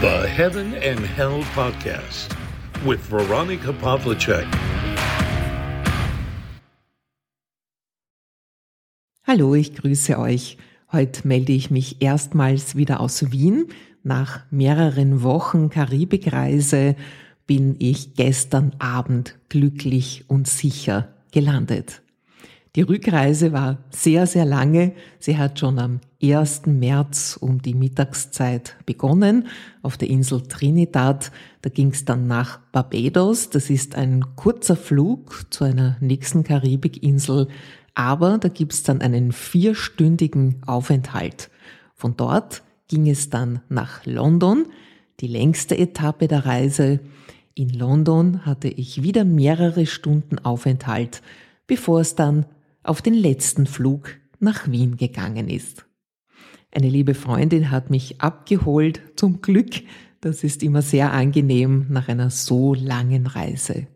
The Heaven and Hell Podcast with Veronica Pavlicek. Hallo, ich grüße euch. Heute melde ich mich erstmals wieder aus Wien. Nach mehreren Wochen Karibikreise bin ich gestern Abend glücklich und sicher gelandet. Die Rückreise war sehr, sehr lange. Sie hat schon am 1. März um die Mittagszeit begonnen auf der Insel Trinidad. Da ging es dann nach Barbados. Das ist ein kurzer Flug zu einer nächsten Karibikinsel, aber da gibt's dann einen vierstündigen Aufenthalt. Von dort ging es dann nach London, die längste Etappe der Reise. In London hatte ich wieder mehrere Stunden Aufenthalt, bevor es dann auf den letzten Flug nach Wien gegangen ist. Eine liebe Freundin hat mich abgeholt, zum Glück. Das ist immer sehr angenehm nach einer so langen Reise.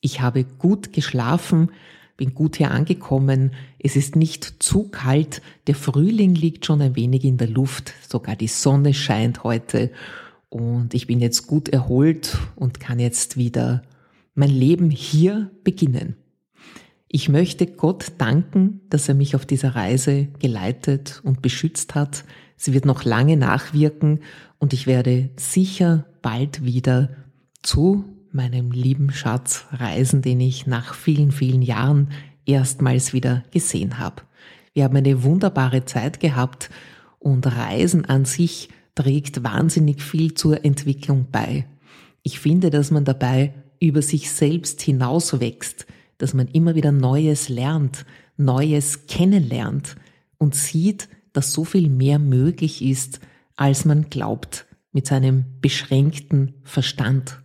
Ich habe gut geschlafen, bin gut hier angekommen. Es ist nicht zu kalt, der Frühling liegt schon ein wenig in der Luft, sogar die Sonne scheint heute und ich bin jetzt gut erholt und kann jetzt wieder mein Leben hier beginnen. Ich möchte Gott danken, dass er mich auf dieser Reise geleitet und beschützt hat. Sie wird noch lange nachwirken und ich werde sicher bald wieder zu meinem lieben Schatz reisen, den ich nach vielen, vielen Jahren erstmals wieder gesehen habe. Wir haben eine wunderbare Zeit gehabt und Reisen an sich trägt wahnsinnig viel zur Entwicklung bei. Ich finde, dass man dabei über sich selbst hinauswächst, dass man immer wieder Neues lernt, Neues kennenlernt und sieht, dass so viel mehr möglich ist, als man glaubt, mit seinem beschränkten Verstand.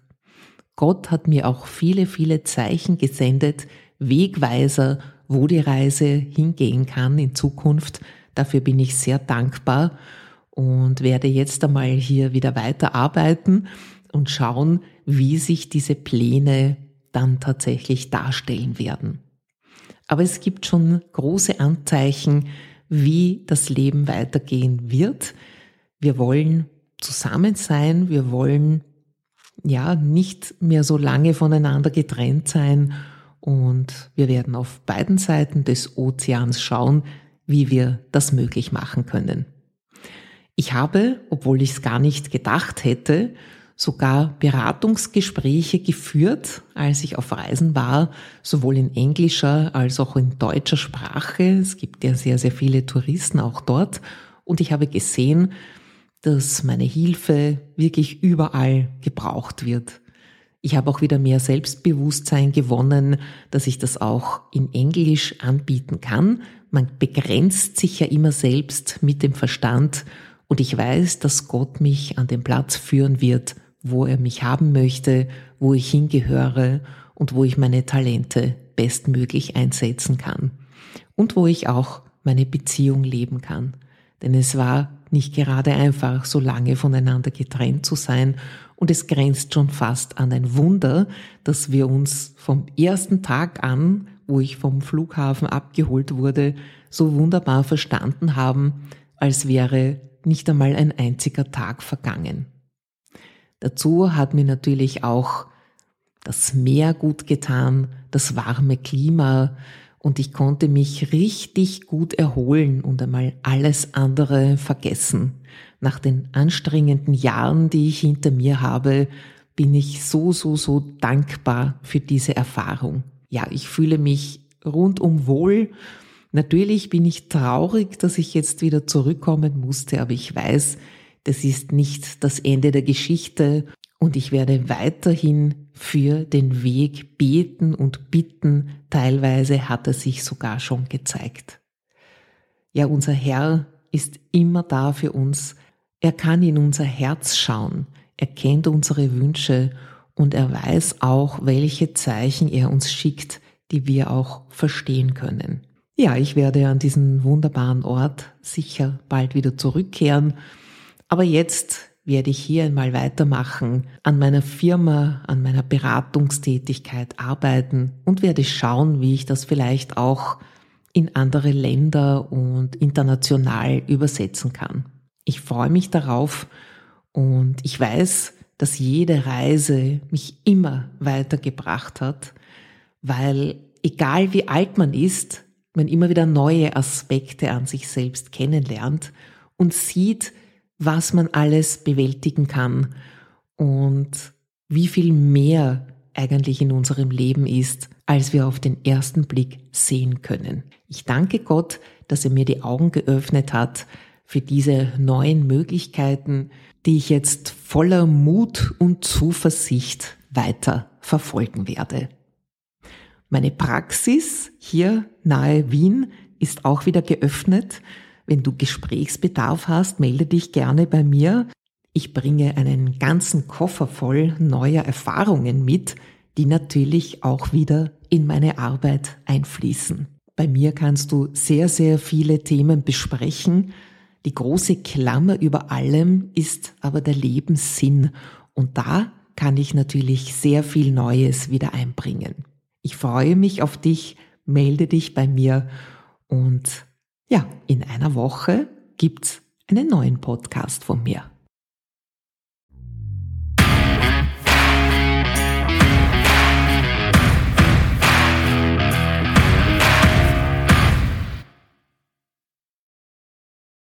Gott hat mir auch viele, viele Zeichen gesendet, Wegweiser, wo die Reise hingehen kann in Zukunft. Dafür bin ich sehr dankbar und werde jetzt einmal hier wieder weiterarbeiten und schauen, wie sich diese Pläne dann tatsächlich darstellen werden. Aber es gibt schon große Anzeichen, wie das Leben weitergehen wird. Wir wollen zusammen sein, wir wollen ja nicht mehr so lange voneinander getrennt sein und wir werden auf beiden Seiten des Ozeans schauen, wie wir das möglich machen können. Ich habe, obwohl ich es gar nicht gedacht hätte, sogar Beratungsgespräche geführt, als ich auf Reisen war, sowohl in englischer als auch in deutscher Sprache. Es gibt ja sehr, sehr viele Touristen auch dort. Und ich habe gesehen, dass meine Hilfe wirklich überall gebraucht wird. Ich habe auch wieder mehr Selbstbewusstsein gewonnen, dass ich das auch in Englisch anbieten kann. Man begrenzt sich ja immer selbst mit dem Verstand und ich weiß, dass Gott mich an den Platz führen wird, wo er mich haben möchte, wo ich hingehöre und wo ich meine Talente bestmöglich einsetzen kann. Und wo ich auch meine Beziehung leben kann. Denn es war nicht gerade einfach, so lange voneinander getrennt zu sein. Und es grenzt schon fast an ein Wunder, dass wir uns vom ersten Tag an, wo ich vom Flughafen abgeholt wurde, so wunderbar verstanden haben, als wäre nicht einmal ein einziger Tag vergangen. Dazu hat mir natürlich auch das Meer gut getan, das warme Klima und ich konnte mich richtig gut erholen und einmal alles andere vergessen. Nach den anstrengenden Jahren, die ich hinter mir habe, bin ich so, so, so dankbar für diese Erfahrung. Ja, ich fühle mich rundum wohl Natürlich bin ich traurig, dass ich jetzt wieder zurückkommen musste, aber ich weiß, das ist nicht das Ende der Geschichte und ich werde weiterhin für den Weg beten und bitten. Teilweise hat er sich sogar schon gezeigt. Ja, unser Herr ist immer da für uns. Er kann in unser Herz schauen. Er kennt unsere Wünsche und er weiß auch, welche Zeichen er uns schickt, die wir auch verstehen können. Ja, ich werde an diesen wunderbaren Ort sicher bald wieder zurückkehren. Aber jetzt werde ich hier einmal weitermachen, an meiner Firma, an meiner Beratungstätigkeit arbeiten und werde schauen, wie ich das vielleicht auch in andere Länder und international übersetzen kann. Ich freue mich darauf Und ich weiß, dass jede Reise mich immer weitergebracht hat, weil egal wie alt man ist, man immer wieder neue Aspekte an sich selbst kennenlernt und sieht, was man alles bewältigen kann und wie viel mehr eigentlich in unserem Leben ist, als wir auf den ersten Blick sehen können. Ich danke Gott, dass er mir die Augen geöffnet hat für diese neuen Möglichkeiten, die ich jetzt voller Mut und Zuversicht weiter verfolgen werde. Meine Praxis hier nahe Wien ist auch wieder geöffnet. Wenn du Gesprächsbedarf hast, melde dich gerne bei mir. Ich bringe einen ganzen Koffer voll neuer Erfahrungen mit, die natürlich auch wieder in meine Arbeit einfließen. Bei mir kannst du sehr, sehr viele Themen besprechen. Die große Klammer über allem ist aber der Lebenssinn. Und da kann ich natürlich sehr viel Neues wieder einbringen. Ich freue mich auf dich, melde dich bei mir und ja, in einer Woche gibt's einen neuen Podcast von mir.